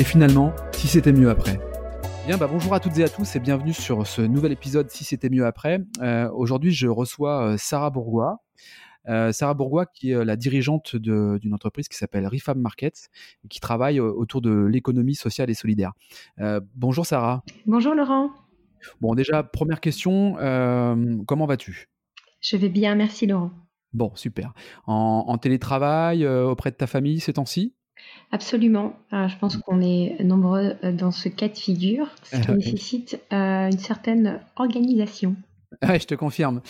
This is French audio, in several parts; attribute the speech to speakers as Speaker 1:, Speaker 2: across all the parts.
Speaker 1: et finalement, si c'était mieux après. Bien, bah bonjour à toutes et à tous et bienvenue sur ce nouvel épisode Si c'était mieux après. Euh, Aujourd'hui, je reçois euh, Sarah Bourgois. Euh, Sarah Bourgois, qui est la dirigeante d'une entreprise qui s'appelle Refab Market et qui travaille autour de l'économie sociale et solidaire. Euh, bonjour Sarah.
Speaker 2: Bonjour Laurent.
Speaker 1: Bon, déjà, première question, euh, comment vas-tu?
Speaker 2: Je vais bien, merci Laurent.
Speaker 1: Bon, super. En, télétravail, auprès de ta famille ces temps-ci?
Speaker 2: Absolument. Euh, je pense qu'on est nombreux dans ce cas de figure, ce qui nécessite une certaine organisation.
Speaker 1: Oui, je te confirme.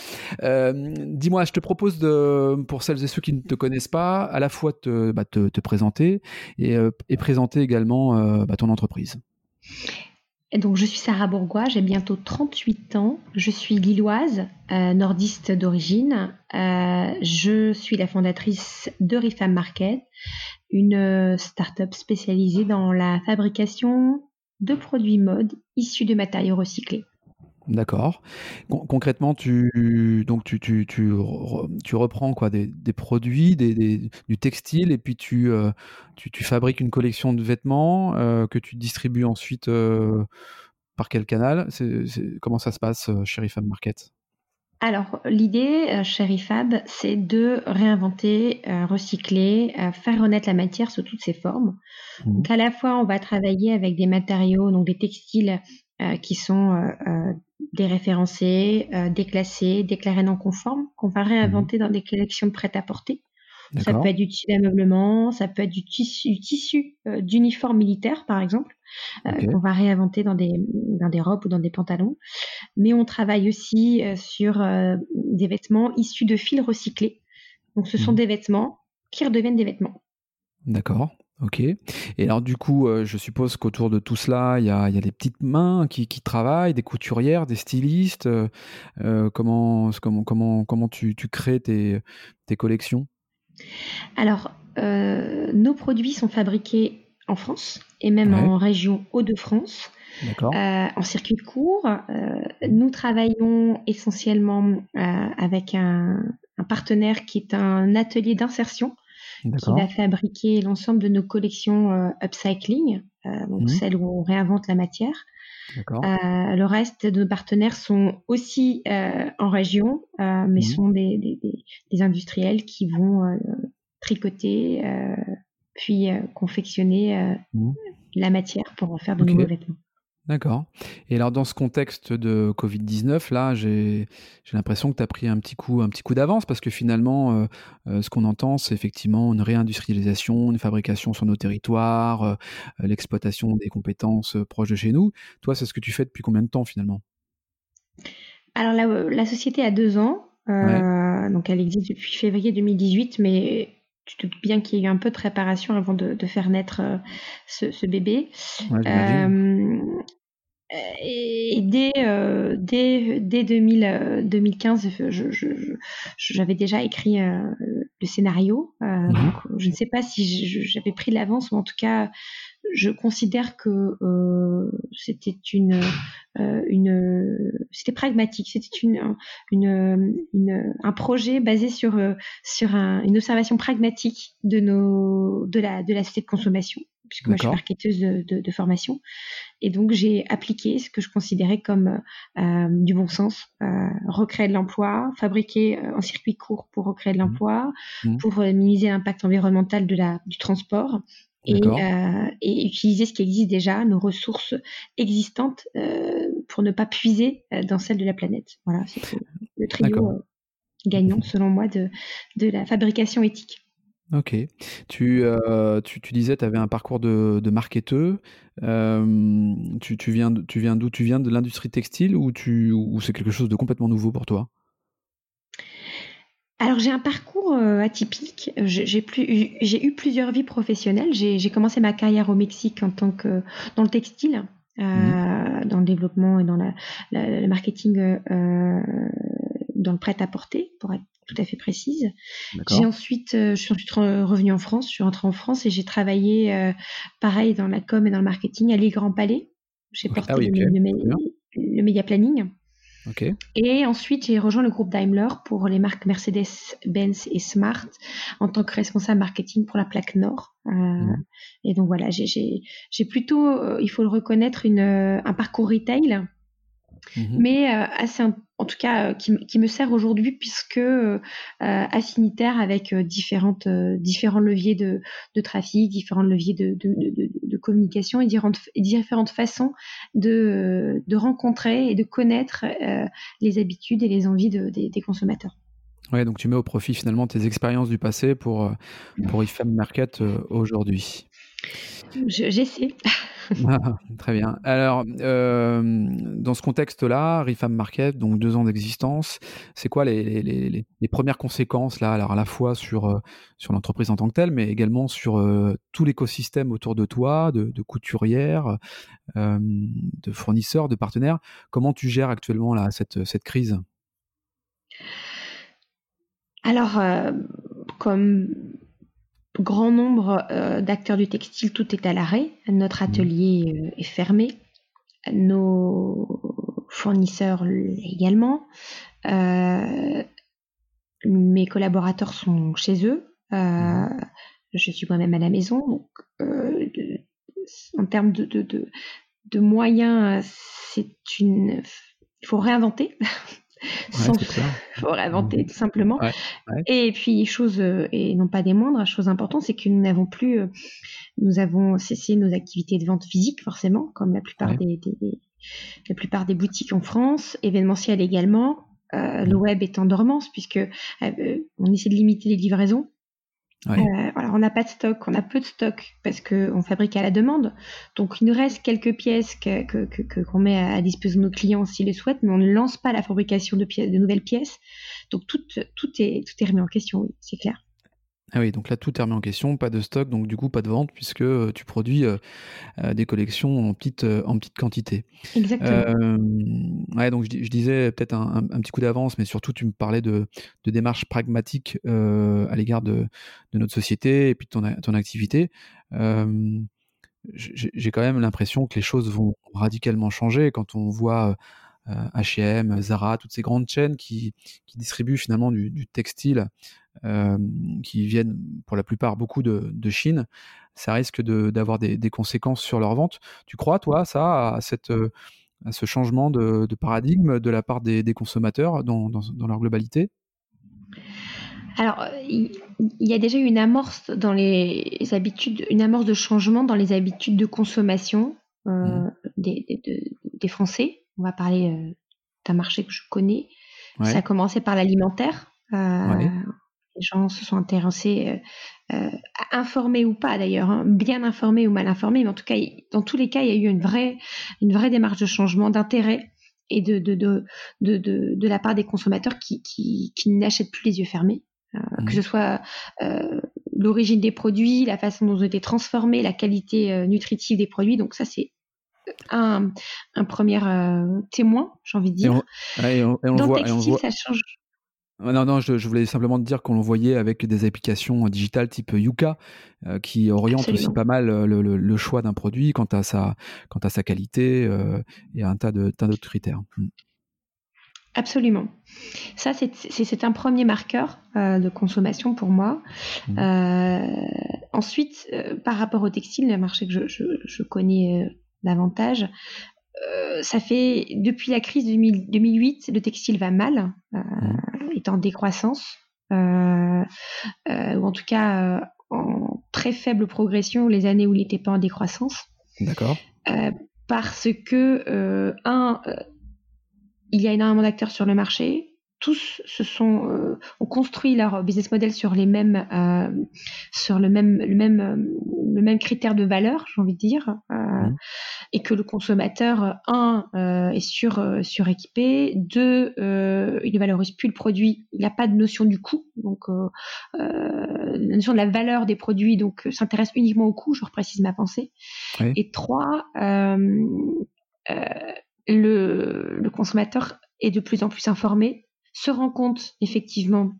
Speaker 1: Dis-moi, je te propose de, pour celles et ceux qui ne te connaissent pas, à la fois te, bah, te, présenter et, présenter également bah, ton entreprise
Speaker 2: donc, je suis Sarah Bourgois, j'ai bientôt 38 ans. Je suis lilloise, euh, nordiste d'origine. Euh, je suis la fondatrice de Refam Market, une euh, start-up spécialisée dans la fabrication de produits mode issus de matériaux recyclés.
Speaker 1: D'accord. concrètement, tu, donc tu, tu, tu, tu reprends quoi, des, des produits, des, des, du textile, et puis tu, euh, tu, fabriques une collection de vêtements euh, que tu distribues ensuite euh, par quel canal? Comment ça se passe chez Refab Market?
Speaker 2: Alors, l'idée chez Refab, c'est de réinventer, recycler, faire renaître la matière sous toutes ses formes. Mmh. Donc, à la fois, on va travailler avec des matériaux, donc des textiles qui sont déréférencés, euh, déclassés, déclarés non conformes, qu'on va réinventer mmh dans des collections prêtes à porter. Ça peut être du tissu d'ameublement, ça peut être du tissu, tissu euh, d'uniforme militaire, par exemple, euh, qu'on va réinventer dans des, dans des robes ou dans des pantalons. Mais on travaille aussi euh, sur des vêtements issus de fils recyclés. Donc ce sont mmh des vêtements qui redeviennent des vêtements.
Speaker 1: D'accord. Ok. Et alors du coup, euh, je suppose qu'autour de tout cela, il y a, des petites mains qui, travaillent, des couturières, des stylistes. Euh, comment, comment, comment, comment tu, crées tes, collections?
Speaker 2: Alors, nos produits sont fabriqués en France et même en région Hauts-de-France. en circuit court. nous travaillons essentiellement avec un, partenaire qui est un atelier d'insertion qui va fabriquer l'ensemble de nos collections euh, upcycling, euh, donc mmh. celles où on réinvente la matière. Euh, le reste de nos partenaires sont aussi en région, mais mmh. sont des, des, industriels qui vont tricoter, puis confectionner mmh. la matière pour en faire de nouveaux vêtements.
Speaker 1: D'accord. Et alors dans ce contexte de Covid-19, là, j'ai l'impression que tu as pris un petit coup, un petit coup d'avance parce que finalement, euh, euh, ce qu'on entend, c'est effectivement une réindustrialisation, une fabrication sur nos territoires, euh, l'exploitation des compétences proches de chez nous. Toi, c'est ce que tu fais depuis combien de temps finalement?
Speaker 2: Alors la, société a deux ans, donc elle existe depuis février 2018, mais tu te doutes bien qu'il y a eu un peu de préparation avant de, faire naître ce, bébé. Et dès, euh, dès, dès 2000, 2015, euh, j'avais déjà écrit euh, le scénario. Mmh donc, je ne sais pas si j'avais pris l'avance, mais en tout cas, je considère que c'était une, une c'était pragmatique, c'était une, une, une, un projet basé sur sur un, une observation pragmatique de nos de la de la société de consommation puisque moi je suis marketeuse de, de, formation. Et donc j'ai appliqué ce que je considérais comme euh, du bon sens, euh, recréer de l'emploi, fabriquer euh, un circuit court pour recréer de mmh. l'emploi, mmh. pour minimiser l'impact environnemental de la, du transport. Et, euh, et, utiliser ce qui existe déjà, nos ressources existantes, pour ne pas puiser dans celles de la planète. Voilà, c'est le trio gagnant, selon moi, de, de la fabrication éthique.
Speaker 1: Ok. Tu, euh, tu, tu disais, tu avais un parcours de, de marketeur. Euh, tu, tu viens, tu viens d'où? Tu viens de l'industrie textile ou, tu, ou c'est quelque chose de complètement nouveau pour toi?
Speaker 2: Alors j'ai un parcours atypique. J'ai eu plusieurs vies professionnelles. J'ai commencé ma carrière au Mexique en tant que dans le textile, mmh. dans le développement et dans le marketing, dans le prêt à porter, pour être tout à fait précise. J'ai ensuite, je suis ensuite revenue en France. Je suis rentrée en France et j'ai travaillé pareil dans la com et dans le marketing à l'île Grand Palais. J'ai porté ah le média planning. Et ensuite, j'ai rejoint le groupe Daimler pour les marques Mercedes-Benz et Smart en tant que responsable marketing pour la plaque Nord. Euh, mmh. Et donc voilà, j'ai plutôt, euh, il faut le reconnaître, une, euh, un parcours retail Mmh mais euh, assez, en tout cas, euh, qui, qui, me sert aujourd'hui puisque euh, affinitaire avec différentes, différents leviers de, de, trafic, différents leviers de, de, de communication et différentes, différentes façons de, rencontrer et de connaître les habitudes et les envies des, des consommateurs.
Speaker 1: Ouais, donc tu mets au profit finalement tes expériences du passé pour, pour IFAM Market aujourd'hui.
Speaker 2: J'essaie.
Speaker 1: Ah, très bien. Alors, euh, dans ce contexte-là, Rifam Market, donc deux ans d'existence, c'est quoi les, premières conséquences là, alors à la fois sur, euh, sur l'entreprise en tant que telle, mais également sur euh, tout l'écosystème autour de toi, de, de couturières, de fournisseurs, de partenaires. Comment tu gères actuellement là, cette, cette crise?
Speaker 2: Alors, comme grand nombre euh, d'acteurs du textile, tout est à l'arrêt. Notre mmh. atelier euh, est fermé. Nos fournisseurs également. Euh, mes collaborateurs sont chez eux. Mmh. Je suis moi-même à la maison. en termes de, de moyens, c'est une. Il faut réinventer. sans faut réinventer tout simplement. Et puis chose euh, et non pas des moindres, chose importante, c'est que nous n'avons plus, euh, nous avons cessé nos activités de vente physique forcément, comme la plupart des, la plupart des boutiques en France, événementielles également. Euh, le web est en dormance puisque on essaie de limiter les livraisons euh, on n'a pas de stock, on a peu de stock parce qu'on fabrique à la demande. Donc, il nous reste quelques pièces qu'on que, que, met à, disposition de nos clients s'ils le souhaitent, mais on ne lance pas la fabrication de, pièces, de nouvelles pièces. Donc, tout, tout, est, tout est remis en question, oui, c'est clair.
Speaker 1: Ah oui, donc là tout est remis en question, pas de stock, donc du coup pas de vente puisque euh, tu produis euh, euh, des collections en petite en petite quantité.
Speaker 2: Exactement.
Speaker 1: ouais, donc je, disais peut-être un, petit coup d'avance, mais surtout tu me parlais de, de démarche pragmatique à l'égard de, de, notre société et puis de ton, ton activité. J'ai quand même l'impression que les choses vont radicalement changer quand on voit H&M, Zara, toutes ces grandes chaînes qui, qui distribuent finalement du, du textile euh, qui viennent pour la plupart beaucoup de, de Chine, ça risque d'avoir des, des, conséquences sur leur vente. Tu crois, toi, ça, à, cette, à ce changement de, de, paradigme de la part des, des consommateurs dans, dans, dans, leur globalité?
Speaker 2: Alors, il y a déjà eu une amorce dans les habitudes, une amorce de changement dans les habitudes de consommation euh, mmh. des, des, des, Français. On va parler euh, d'un marché que je connais. Ça a commencé par l'alimentaire. Euh, les gens se sont intéressés, euh, euh, informés ou pas d'ailleurs, hein, bien informés ou mal informés, mais en tout cas, dans tous les cas, il y a eu une vraie, une vraie démarche de changement, d'intérêt et de, de, de, de, de, la part des consommateurs qui, qui, qui n'achètent plus les yeux fermés. Euh, mmh. Que ce soit euh, l'origine des produits, la façon dont ils ont été transformés, la qualité euh, nutritive des produits. Donc ça, c'est un, un premier témoin, j'ai envie de dire.
Speaker 1: Et on, Dans le textile, ça change. Non, non, je, voulais simplement te dire qu'on le voyait avec des applications digitales type Yuka, euh, qui orientent aussi pas mal euh, le, choix d'un produit quant à sa, quant à sa qualité euh, et un tas de tas d'autres critères. Mm.
Speaker 2: Absolument. Ça, c'est un premier marqueur de consommation pour moi. Mm. ensuite, par rapport au textile, le marché que je, je connais davantage, euh, ça fait depuis la crise de 2008, le textile va mal, euh, mmh. est en décroissance, euh, ou en tout cas en très faible progression les années où il n'était pas en décroissance.
Speaker 1: D'accord.
Speaker 2: parce que un, il y a énormément d'acteurs sur le marché. Tous se sont euh, ont construit leur business model sur les mêmes euh, sur le même le même euh, le même critère de valeur j'ai envie de dire mmh. et que le consommateur un est sur suréquipé deux il ne valorise plus le produit il n'a pas de notion du coût donc la notion de la valeur des produits donc s'intéresse uniquement au coût je reprécise ma pensée et trois le, le consommateur est de plus en plus informé se rend compte effectivement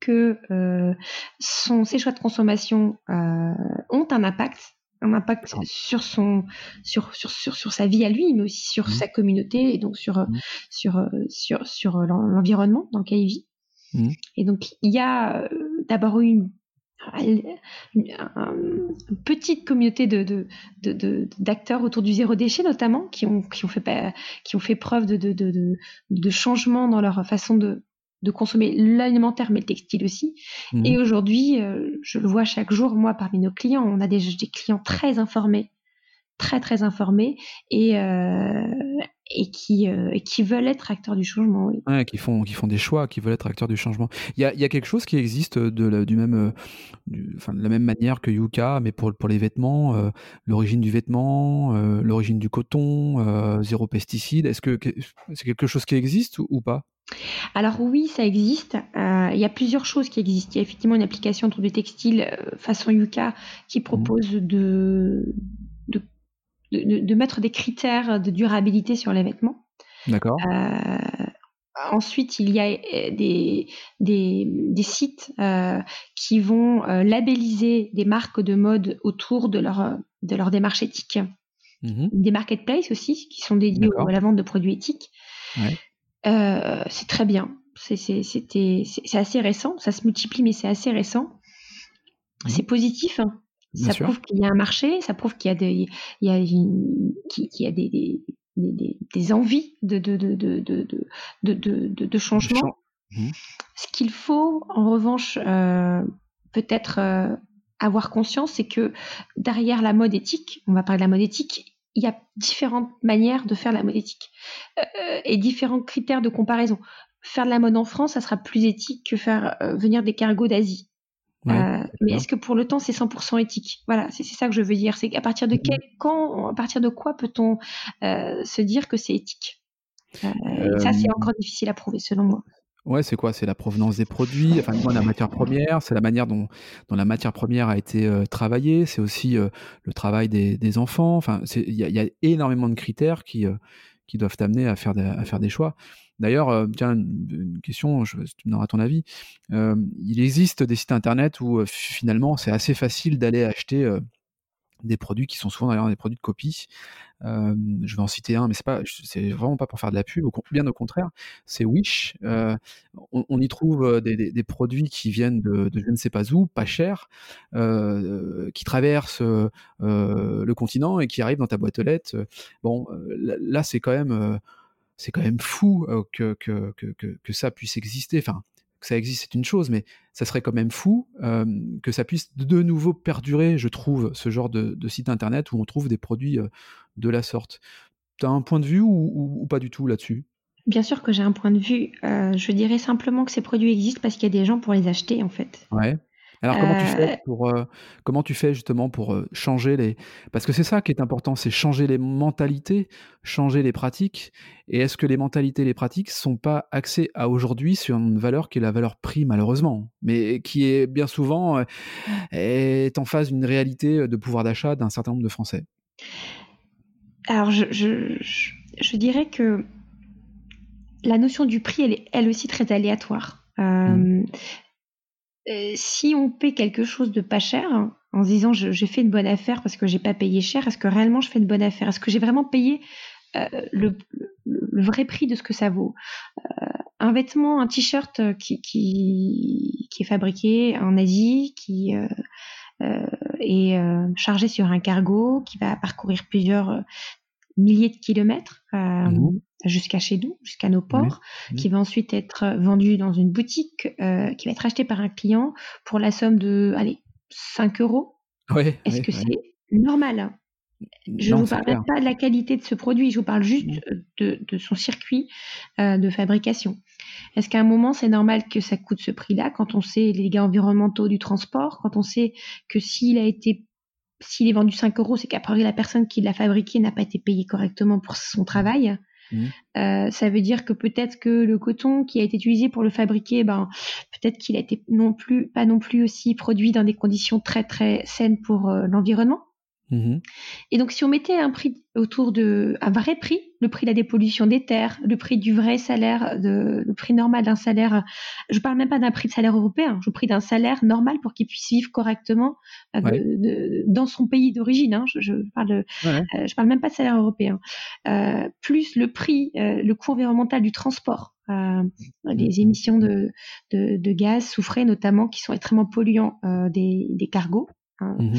Speaker 2: que euh, son, ses choix de consommation euh, ont un impact, un impact sur son, sur, sur, sur, sur, sa vie à lui, mais aussi sur mmh. sa communauté et donc sur, mmh. sur, sur, sur l'environnement dans lequel il vit. Mmh. Et donc il y a d'abord une, une, petite communauté de, d'acteurs autour du zéro déchet notamment qui ont, qui ont, fait, qui ont fait preuve de, de, de, de changement dans leur façon de, de consommer l'alimentaire mais le textile aussi. Mmh. Et aujourd'hui, euh, je le vois chaque jour, moi parmi nos clients, on a des, des clients très informés très très informés et euh, et qui euh, qui veulent être acteurs du changement. Oui.
Speaker 1: Ouais, qui font qui font des choix, qui veulent être acteurs du changement. Il y a, il y a quelque chose qui existe de la, du même euh, du, enfin, de la même manière que Yuka, mais pour pour les vêtements, euh, l'origine du vêtement, l'origine du coton, zéro pesticide. Est-ce que c'est quelque chose qui existe ou, ou pas?
Speaker 2: Alors oui, ça existe. Euh, il y a plusieurs choses qui existent. Il y a effectivement une application autour du textile façon Yuka qui mmh. propose de, de de, mettre des critères de durabilité sur les vêtements.
Speaker 1: D'accord.
Speaker 2: Euh, ensuite, il y a euh, des, des, des sites euh, qui vont euh, labelliser des marques de mode autour de leur, de leur démarche éthique. Mmh des marketplaces aussi, qui sont dédiés à la vente de produits éthiques. Ouais. Euh, c'est très bien. C'est assez récent. Ça se multiplie, mais c'est assez récent. Mmh. C'est positif. Hein ça prouve qu'il y a un marché, ça prouve qu'il y a des, il y a, qu'il y a des, des, des, des envies de, de, de, de, de, de, de changement. Mmh. Ce qu'il faut, en revanche, euh, peut-être euh, avoir conscience, c'est que derrière la mode éthique, on va parler de la mode éthique, il y a différentes manières de faire la mode éthique euh, et différents critères de comparaison. Faire de la mode en France, ça sera plus éthique que faire venir des cargos d'Asie. Euh, mais est-ce que pour le temps c'est 100% éthique? Voilà, c'est ça que je veux dire. C'est à partir de mmh quel, quand, à partir de quoi peut-on euh, se dire que c'est éthique? Euh, Ça c'est encore difficile à prouver selon moi.
Speaker 1: Ouais, c'est quoi? C'est la provenance des produits, enfin la matière première, c'est la manière dont, dont, la matière première a été travaillée, c'est aussi le travail des, des enfants. Enfin, il y, y, a énormément de critères qui qui doivent t'amener à faire des, à faire des choix. D'ailleurs, euh, tiens, une, question, je, tu me donneras ton avis. Euh, il existe des sites internet où euh, finalement c'est assez facile d'aller acheter des produits qui sont souvent d'ailleurs des produits de copie. Je vais en citer un, mais c'est pas, c'est vraiment pas pour faire de la pub, bien au contraire. C'est Wish. On, y trouve des, produits qui viennent de, je ne sais pas où, pas cher, qui traversent le continent et qui arrivent dans ta boîte aux lettres. Bon, là, c'est quand même c'est quand même fou euh, que, que, que, que, ça puisse exister. Enfin, que ça existe, c'est une chose, mais ça serait quand même fou euh, que ça puisse de nouveau perdurer, je trouve, ce genre de, de site internet où on trouve des produits euh, de la sorte. Tu as un point de vue ou, ou, pas du tout là-dessus?
Speaker 2: Bien sûr que j'ai un point de vue. Euh, je dirais simplement que ces produits existent parce qu'il y a des gens pour les acheter, en fait.
Speaker 1: Ouais. Alors comment tu fais euh, pour euh, comment tu fais justement pour euh, changer les parce que c'est ça qui est important, c'est changer les mentalités, changer les pratiques. Et est-ce que les mentalités, les pratiques sont pas axées à aujourd'hui sur une valeur qui est la valeur prix malheureusement, mais qui est bien souvent est en face d'une réalité de pouvoir d'achat d'un certain nombre de Français?
Speaker 2: Alors je, je, je, dirais que la notion du prix elle est elle aussi très aléatoire. Mmh. Euh, si on paie quelque chose de pas cher, en se disant j'ai fait une bonne affaire parce que j'ai pas payé cher, est-ce que réellement je fais une bonne affaire? Est-ce que j'ai vraiment payé euh, le, vrai prix de ce que ça vaut? Euh, Un vêtement, un t-shirt qui, est fabriqué en Asie, qui est chargé sur un cargo, qui va parcourir plusieurs milliers de kilomètres. Mmh jusqu'à chez nous, jusqu'à nos ports, qui va ensuite être vendu dans une boutique, euh, qui va être acheté par un client pour la somme de, allez, 5 euros. Est-ce que c'est normal? Je ne vous parle pas de la qualité de ce produit, je vous parle juste mmh. de, de son circuit euh, de fabrication. Est-ce qu'à un moment, c'est normal que ça coûte ce prix-là quand on sait les dégâts environnementaux du transport, quand on sait que s'il a été s'il est vendu 5 euros, c'est qu'après la personne qui l'a fabriqué n'a pas été payée correctement pour son travail? Mmh. Euh, ça veut dire que peut-être que le coton qui a été utilisé pour le fabriquer, ben peut-être qu'il a été non plus pas non plus aussi produit dans des conditions très très saines pour euh, l'environnement. Mmh Et donc, si on mettait un prix autour de un vrai prix, le prix de la dépollution des terres, le prix du vrai salaire, de, le prix normal d'un salaire, je parle même pas d'un prix de salaire européen, je parle d'un salaire normal pour qu'il puisse vivre correctement euh, de, dans son pays d'origine. Hein, je, je, parle, euh, je parle même pas de salaire européen. Euh, plus le prix, le coût environnemental du transport, les mmh. émissions de, gaz soufrés notamment qui sont extrêmement polluants des, des cargos. Hein. Mmh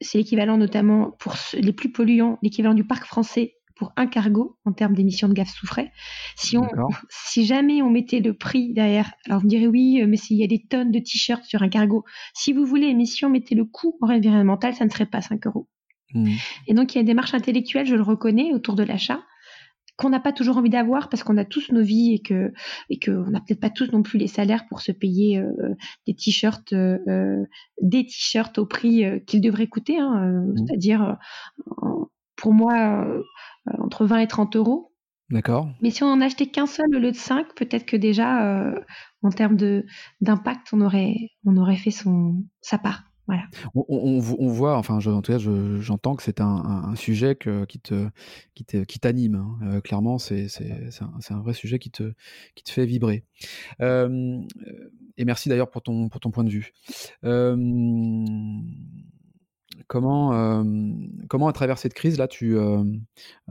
Speaker 2: c'est l'équivalent notamment pour les plus polluants, l'équivalent du parc français pour un cargo en termes d'émissions de gaz soufrés. Si, on, si jamais on mettait le prix derrière, alors vous me direz oui, mais s'il y a des tonnes de t-shirts sur un cargo, si vous voulez émission, mettez le coût environnemental, ça ne serait pas 5 euros. Mmh. Et donc il y a une démarche intellectuelle, je le reconnais, autour de l'achat, qu'on n'a pas toujours envie d'avoir parce qu'on a tous nos vies et que et que on n'a peut-être pas tous non plus les salaires pour se payer euh, des t-shirts euh, euh, des t-shirts au prix qu'ils devraient coûter hein, mmh. c'est-à-dire pour moi entre 20 et 30 euros
Speaker 1: D'accord.
Speaker 2: Mais si on en achetait qu'un seul au lieu de cinq, peut-être que déjà, en termes de d'impact, on aurait on aurait fait son sa part.
Speaker 1: On, voit, enfin, en tout cas, j'entends que c'est un, sujet qui te, qui t'anime. Hein. Euh, clairement, c'est, un, vrai sujet qui te, qui te fait vibrer. Euh, et merci d'ailleurs pour ton, pour ton point de vue. Euh, comment, euh, comment à travers cette crise là, tu, euh,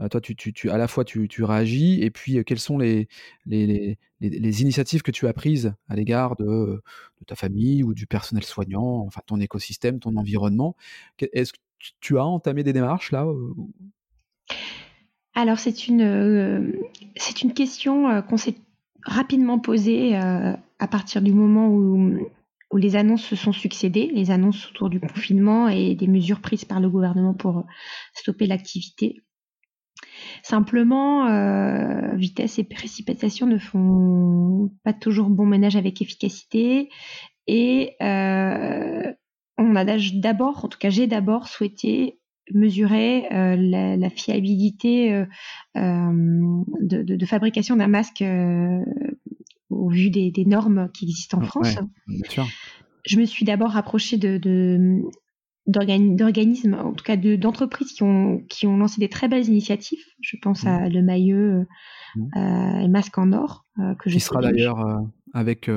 Speaker 1: euh, toi, tu, tu, à la fois tu, tu réagis et puis quelles sont les, initiatives que tu as prises à l'égard de, ta famille ou du personnel soignant, enfin ton écosystème, ton environnement? Est-ce que tu as entamé des démarches là
Speaker 2: Alors c'est une question qu'on s'est rapidement posée à partir du moment où où les annonces se sont succédées, les annonces autour du confinement et des mesures prises par le gouvernement pour stopper l'activité. Simplement, euh, vitesse et précipitation ne font pas toujours bon ménage avec efficacité et euh, on a d'abord, en tout cas j'ai d'abord souhaité mesurer euh, la, fiabilité de, fabrication d'un masque au vu des, normes qui existent en France. Je me suis d'abord rapprochée de, d'organismes, en tout cas d'entreprises qui ont, qui ont lancé des très belles initiatives. Je pense mmh. à Le Mailleux mmh. euh, et Masque en Or,
Speaker 1: euh, que qui sera d'ailleurs euh, avec,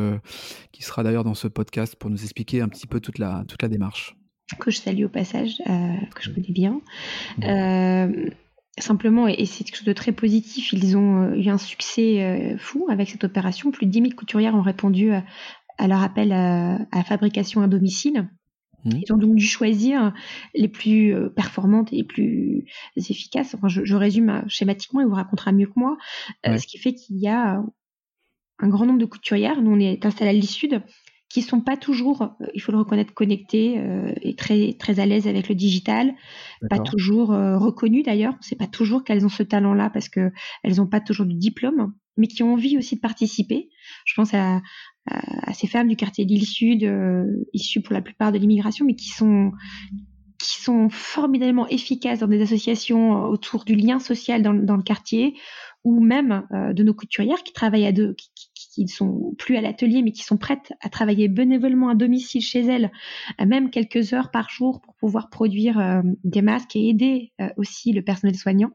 Speaker 1: qui sera d'ailleurs dans ce podcast pour nous expliquer un petit peu toute la, toute la démarche.
Speaker 2: Que je salue au passage, que je connais bien. Mmh simplement, et c'est quelque chose de très positif, ils ont euh, eu un succès euh, fou avec cette opération. Plus de 10 000 couturières ont répondu à, leur appel à, la fabrication à domicile. Mmh. Ils ont donc dû choisir les plus euh, performantes et les plus efficaces. Enfin, je, résume schématiquement, il vous racontera mieux que moi. ce qui fait qu'il y a un grand nombre de couturières. Nous, on est installé à l'île Sud qui sont pas toujours, euh, il faut le reconnaître, connectés euh, et très très à l'aise avec le digital, pas toujours euh, reconnues d'ailleurs. On sait pas toujours qu'elles ont ce talent-là parce que elles n'ont pas toujours de diplôme, mais qui ont envie aussi de participer. Je pense à, à, ces femmes du quartier de l'île Sud, euh, issues pour la plupart de l'immigration, mais qui sont qui sont formidablement efficaces dans des associations autour du lien social dans, dans le quartier, ou même de nos couturières qui travaillent à deux, qui, qui ne sont plus à l'atelier mais qui sont prêtes à travailler bénévolement à domicile chez elles, euh, même quelques heures par jour pour pouvoir produire euh, des masques et aider euh, aussi le personnel soignant.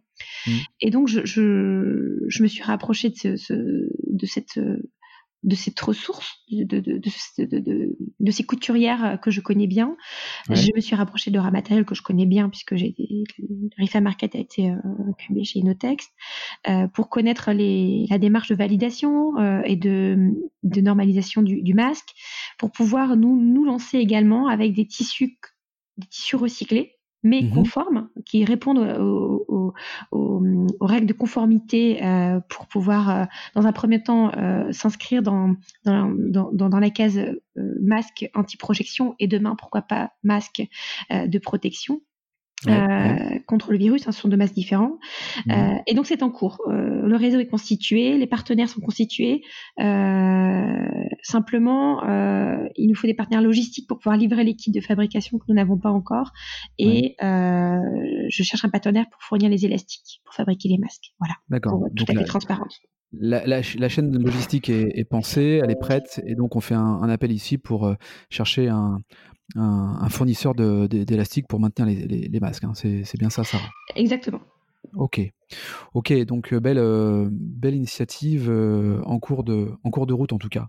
Speaker 2: Mmh. Et donc je, je, je, me suis rapprochée de, ce, ce, de cette de cette ressource, de, de, de, de, ces couturières que je connais bien. Je me suis rapprochée de Ramatel que je connais bien puisque j'ai Rifa Market a été euh, incubé chez Inotex euh, pour connaître les, la démarche de validation euh, et de, de normalisation du, du, masque, pour pouvoir nous nous lancer également avec des tissus des tissus recyclés mais mmh conformes, qui répondent aux, règles de conformité euh, pour pouvoir, euh, dans un premier temps, euh, s'inscrire dans dans, dans, la case masque anti-projection et demain, pourquoi pas, masque de protection. Contre le virus. Hein, ce sont deux masques différents. Mmh. et donc c'est en cours. le réseau est constitué, les partenaires sont constitués. simplement, il nous faut des partenaires logistiques pour pouvoir livrer les kits de fabrication que nous n'avons pas encore. Et je cherche un partenaire pour fournir les élastiques pour fabriquer les masques. Voilà.
Speaker 1: D'accord.
Speaker 2: Tout à fait transparente.
Speaker 1: La, la, chaîne logistique est, est, pensée, elle est prête, et donc on fait un, un appel ici pour euh, chercher un, un, un fournisseur d'élastique pour maintenir les, les, les masques. Hein. C'est bien ça, Sarah?
Speaker 2: Exactement.
Speaker 1: Ok, ok, donc euh, belle, euh, belle initiative en, cours de, en cours de route en tout cas.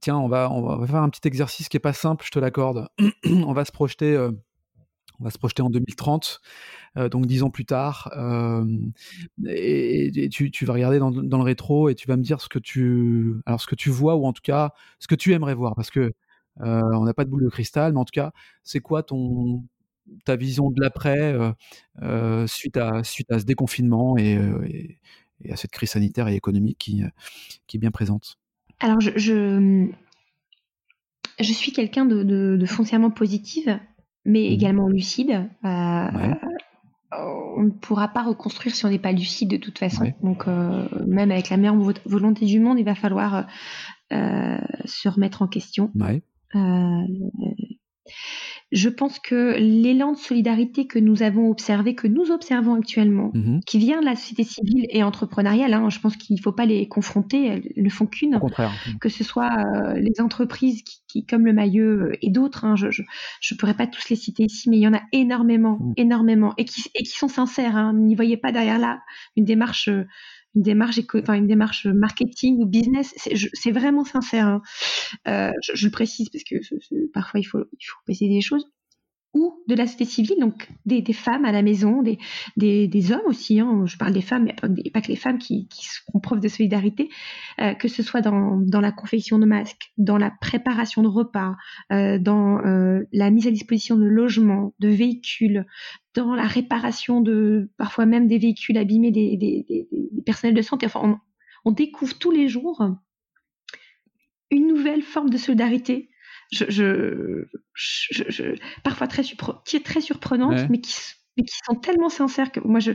Speaker 1: tiens, on va, on va faire un petit exercice qui est pas simple, je te l'accorde. on va se projeter on va se projeter en 2030, euh, donc dix ans plus tard, euh, et, tu, vas regarder dans, le rétro et tu vas me dire ce que tu, alors ce que tu vois ou en tout cas ce que tu aimerais voir, parce que euh, on n'a pas de boule de cristal, mais en tout cas, c'est quoi ton ta vision de l'après suite à suite à ce déconfinement et, à cette crise sanitaire et économique qui qui est bien présente?
Speaker 2: Alors je je, suis quelqu'un de, de foncièrement positive mais mmh également lucide. Euh, on ne pourra pas reconstruire si on n'est pas lucide de toute façon. Donc, euh, même avec la meilleure volonté du monde, il va falloir euh, se remettre en question. Je pense que l'élan de solidarité que nous avons observé, que nous observons actuellement, mmh qui vient de la société civile et entrepreneuriale, hein, je pense qu'il ne faut pas les confronter, elles ne font qu'une. Que ce soit euh, les entreprises qui, comme le Mailleux et d'autres, hein, je ne pourrais pas tous les citer ici, mais il y en a énormément, mmh. énormément, et qui, et qui sont sincères. Hein, N'y voyez pas derrière là une démarche une démarche, enfin une démarche marketing ou business. C'est vraiment sincère. Hein. Euh, je, le précise parce que parfois il faut, il faut préciser des choses ou de la société civile, donc des, femmes à la maison, des, hommes aussi, hein, je parle des femmes, mais pas, que les femmes qui, qui preuve de solidarité, euh, que ce soit dans, la confection de masques, dans la préparation de repas, euh, dans euh, la mise à disposition de logements, de véhicules, dans la réparation de parfois même des véhicules abîmés des, personnels de santé. Enfin, on découvre tous les jours une nouvelle forme de solidarité je, je, je, parfois très, très surprenantes, mais, qui, mais qui sont tellement sincères que moi, je,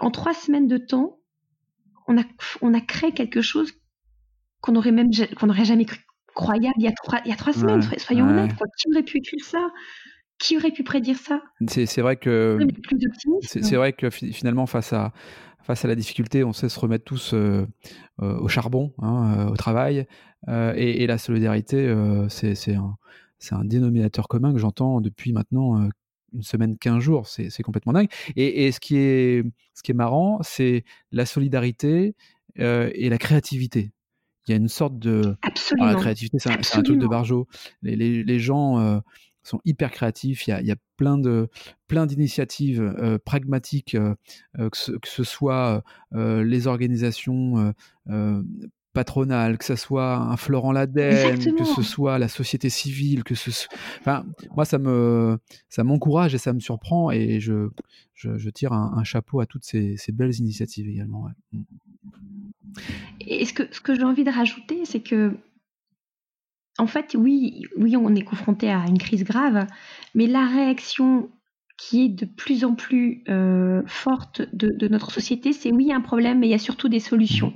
Speaker 2: en trois semaines de temps, on a, on a créé quelque chose qu'on n'aurait même qu'on n'aurait jamais cru croyable il y a trois, il y a trois semaines. Soyons honnêtes, quoi. qui aurait pu écrire ça? Qui aurait pu prédire ça?
Speaker 1: C'est vrai que c'est vrai que finalement face à face à la difficulté, on sait se remettre tous euh, euh, au charbon, hein, euh, au travail. Et, la solidarité, c'est un, un, dénominateur commun que j'entends depuis maintenant une semaine, quinze jours. C'est complètement dingue. Et, ce, qui est, ce qui est marrant, c'est la solidarité et la créativité. Il y a une sorte de...
Speaker 2: Absolument.
Speaker 1: la créativité, c'est un, truc de Barjo. Les, les, les gens sont hyper créatifs. Il y a, il y a plein de plein d'initiatives euh, pragmatiques, euh, euh, que, ce, que, ce, soit les organisations patronales, que ce soit un Florent Laden, que ce soit la société civile, que ce, enfin, moi ça me ça m'encourage et ça me surprend et je je, je tire un, un, chapeau à toutes ces, ces belles initiatives également. Ouais.
Speaker 2: Et ce que ce que j'ai envie de rajouter, c'est que en fait, oui, oui, on est confronté à une crise grave, mais la réaction qui est de plus en plus euh, forte de, notre société, c'est oui, il y a un problème, mais il y a surtout des solutions.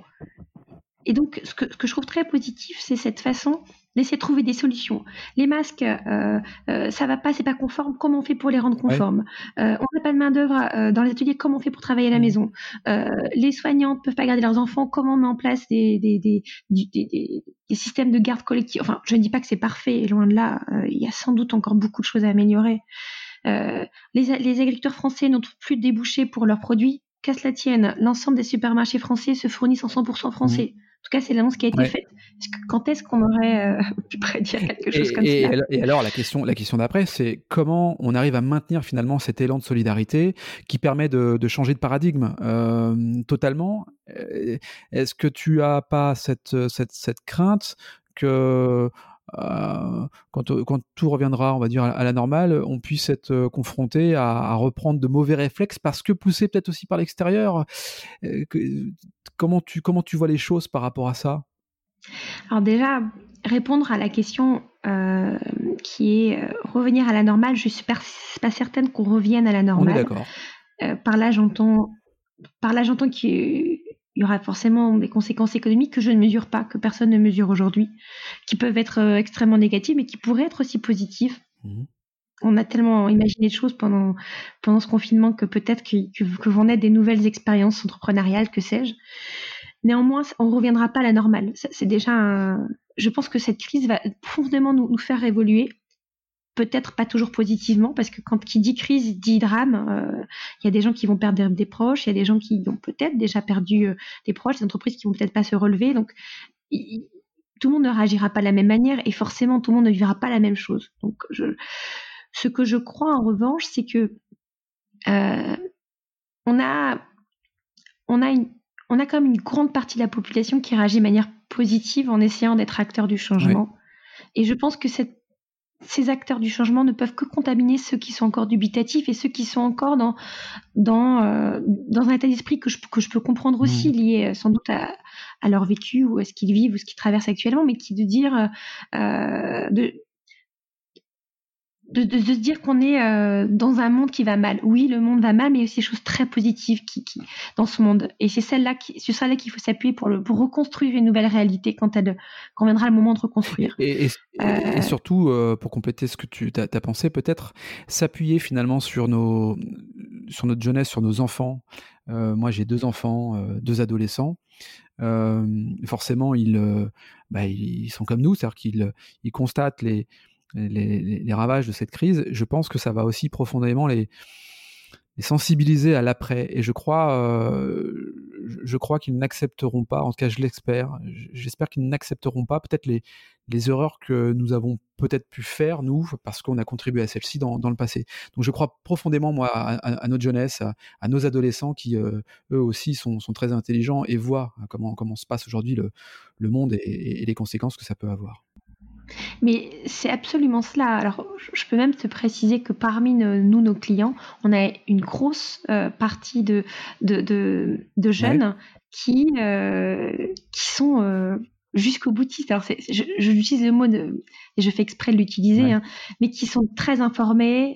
Speaker 2: Et donc, ce que, ce que je trouve très positif, c'est cette façon de trouver des solutions. Les masques, euh, euh, ça va pas, c'est pas conforme. Comment on fait pour les rendre conformes? Euh, On n'a pas de main d'œuvre euh, dans les ateliers. Comment on fait pour travailler à la maison? Les soignantes peuvent pas garder leurs enfants. Comment on met en place des, des, des, des, des systèmes de garde collective? Enfin, je ne dis pas que c'est parfait. Loin de là, il y a sans doute encore beaucoup de choses à améliorer. les, les agriculteurs français n'ont plus de débouchés pour leurs produits. Qu'à cela tienne, l'ensemble des supermarchés français se fournissent en 100% français. Mmh. En tout cas, c'est l'annonce qui a été faite. quand est-ce qu'on aurait euh, pu prédire quelque chose comme
Speaker 1: ça? Et alors, la question, la question d'après, c'est comment on arrive à maintenir finalement cet élan de solidarité qui permet de, changer de paradigme euh, totalement? Euh, est-ce que tu as pas cette, cette, cette crainte que quand, euh, quand, tout reviendra, on va dire, à, la normale, on puisse être euh, confronté à, reprendre de mauvais réflexes parce que poussé peut-être aussi par l'extérieur. comment, tu, comment tu vois les choses par rapport à ça?
Speaker 2: Alors déjà, répondre à la question qui est revenir à la normale. Je suis pas, pas certaine qu'on revienne à la normale.
Speaker 1: On est d'accord.
Speaker 2: par là, j'entends, par là, j'entends qu'il y aura forcément des conséquences économiques que je ne mesure pas, que personne ne mesure aujourd'hui, qui peuvent être extrêmement négatives, mais qui pourraient être aussi positives. Mmh on a tellement imaginé de choses pendant, pendant ce confinement que peut-être que, que, vont naître des nouvelles expériences entrepreneuriales, que sais-je. Néanmoins, on ne reviendra pas à la normale. C'est déjà un... Je pense que cette crise va profondément nous, nous faire évoluer. Peut-être pas toujours positivement, parce que quand qui dit crise dit drame, euh, il y a des gens qui vont perdre des, proches, il y a des gens qui ont peut-être déjà perdu euh, des proches, des entreprises qui vont peut-être pas se relever. Donc, tout le monde ne réagira pas de la même manière et forcément tout le monde ne vivra pas la même chose. Donc, je, ce que je crois en revanche, c'est que euh, on a, on a une, on a quand même une grande partie de la population qui réagit de manière positive en essayant d'être acteur du changement. Et je pense que cette, ces acteurs du changement ne peuvent que contaminer ceux qui sont encore dubitatifs et ceux qui sont encore dans, dans, euh, dans un état d'esprit que je, que je peux comprendre aussi, mmh. lié euh, sans doute à, à, leur vécu ou à ce qu'ils vivent ou ce qu'ils traversent actuellement, mais qui de dire, euh, de, de, de, se dire qu'on est euh, dans un monde qui va mal. Oui, le monde va mal, mais il y a aussi des choses très positives qui, qui dans ce monde. Et c'est celle-là, sur celle-là qu'il faut s'appuyer pour, le, pour reconstruire une nouvelle réalité quand, elle, quand viendra le moment de reconstruire.
Speaker 1: Et, et, euh, surtout, euh, pour compléter ce que tu as, as pensé, peut-être s'appuyer finalement sur, nos, sur notre jeunesse, sur nos enfants. moi, j'ai deux enfants, deux adolescents. forcément, ils, bah, ils sont comme nous, c'est-à-dire qu'ils ils constatent les les, ravages de cette crise, je pense que ça va aussi profondément les, sensibiliser à l'après. Et je crois, euh, crois qu'ils n'accepteront pas, en tout cas je l'espère, j'espère qu'ils n'accepteront pas peut-être les, erreurs que nous avons peut-être pu faire, nous, parce qu'on a contribué à celles-ci dans, le passé. Donc je crois profondément, moi, à, notre jeunesse, à, nos adolescents qui, euh, eux aussi, sont, très intelligents et voient hein, comment, se passe aujourd'hui le, le monde et les conséquences que ça peut avoir.
Speaker 2: Mais c'est absolument cela. Alors, je peux même te préciser que parmi nous, nos clients, on a une grosse euh, partie de, de, de, jeunes qui, euh, qui sont euh, jusqu'au boutiste. Alors, je, j'utilise le mot de, et je fais exprès de l'utiliser, hein, mais qui sont très informés,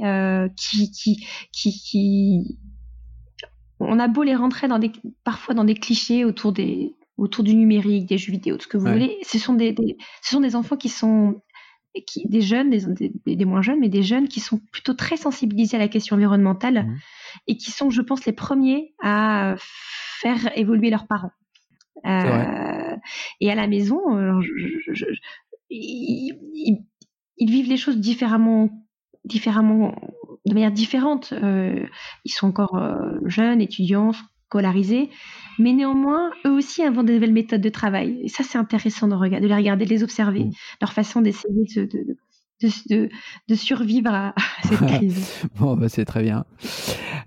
Speaker 2: qui, qui, qui, qui, on a beau les rentrer dans des, parfois dans des clichés autour des, autour du numérique, des jeux vidéo, tout ce que vous voulez. Ce sont des, ce sont des enfants qui sont qui, des jeunes, des, des, moins jeunes, mais des jeunes qui sont plutôt très sensibilisés à la question environnementale mmh. et qui sont, je pense, les premiers à faire évoluer leurs parents. Euh, et à la maison, ils, ils, vivent les choses différemment, différemment, de manière différente. Euh, ils sont encore euh, jeunes, étudiants, scolarisés, mais néanmoins, eux aussi inventent de nouvelles méthodes de travail. Et ça, c'est intéressant de, regarder, de les regarder, de les observer, mmh. leur façon d'essayer de, de, de, survivre à, cette crise.
Speaker 1: bon, bah, c'est très bien.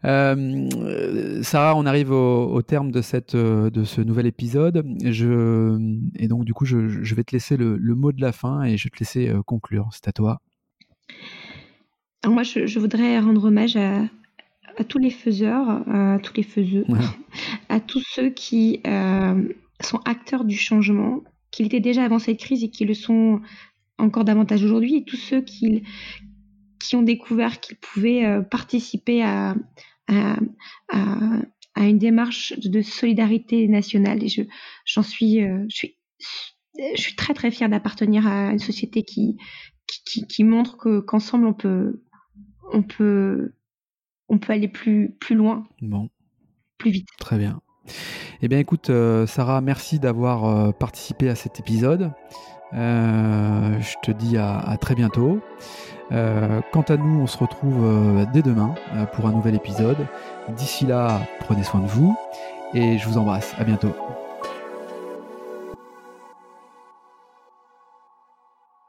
Speaker 1: Euh, Sarah, on arrive au, terme de, cette, de ce nouvel épisode. Je, et donc, du coup, je, je vais te laisser le, le, mot de la fin et je vais te laisser euh, conclure. C'est à toi.
Speaker 2: moi, je, je, voudrais rendre hommage à, à tous les faiseurs, à tous les faiseux, à tous ceux qui euh, sont acteurs du changement, qui l'étaient déjà avant cette crise et qui le sont encore davantage aujourd'hui, et tous ceux qui, qui ont découvert qu'ils pouvaient euh, participer à, à, à, une démarche de solidarité nationale. Et je, j'en suis, euh, je suis, je suis très très fière d'appartenir à une société qui, qui, qui montre que qu'ensemble on peut, on peut on peut aller plus, plus loin.
Speaker 1: Bon.
Speaker 2: Plus vite.
Speaker 1: Très bien. Eh bien, écoute, euh, Sarah, merci d'avoir euh, participé à cet épisode. Euh, je te dis à, très bientôt. quant à nous, on se retrouve dès demain pour un nouvel épisode. D'ici là, prenez soin de vous et je vous embrasse. À bientôt.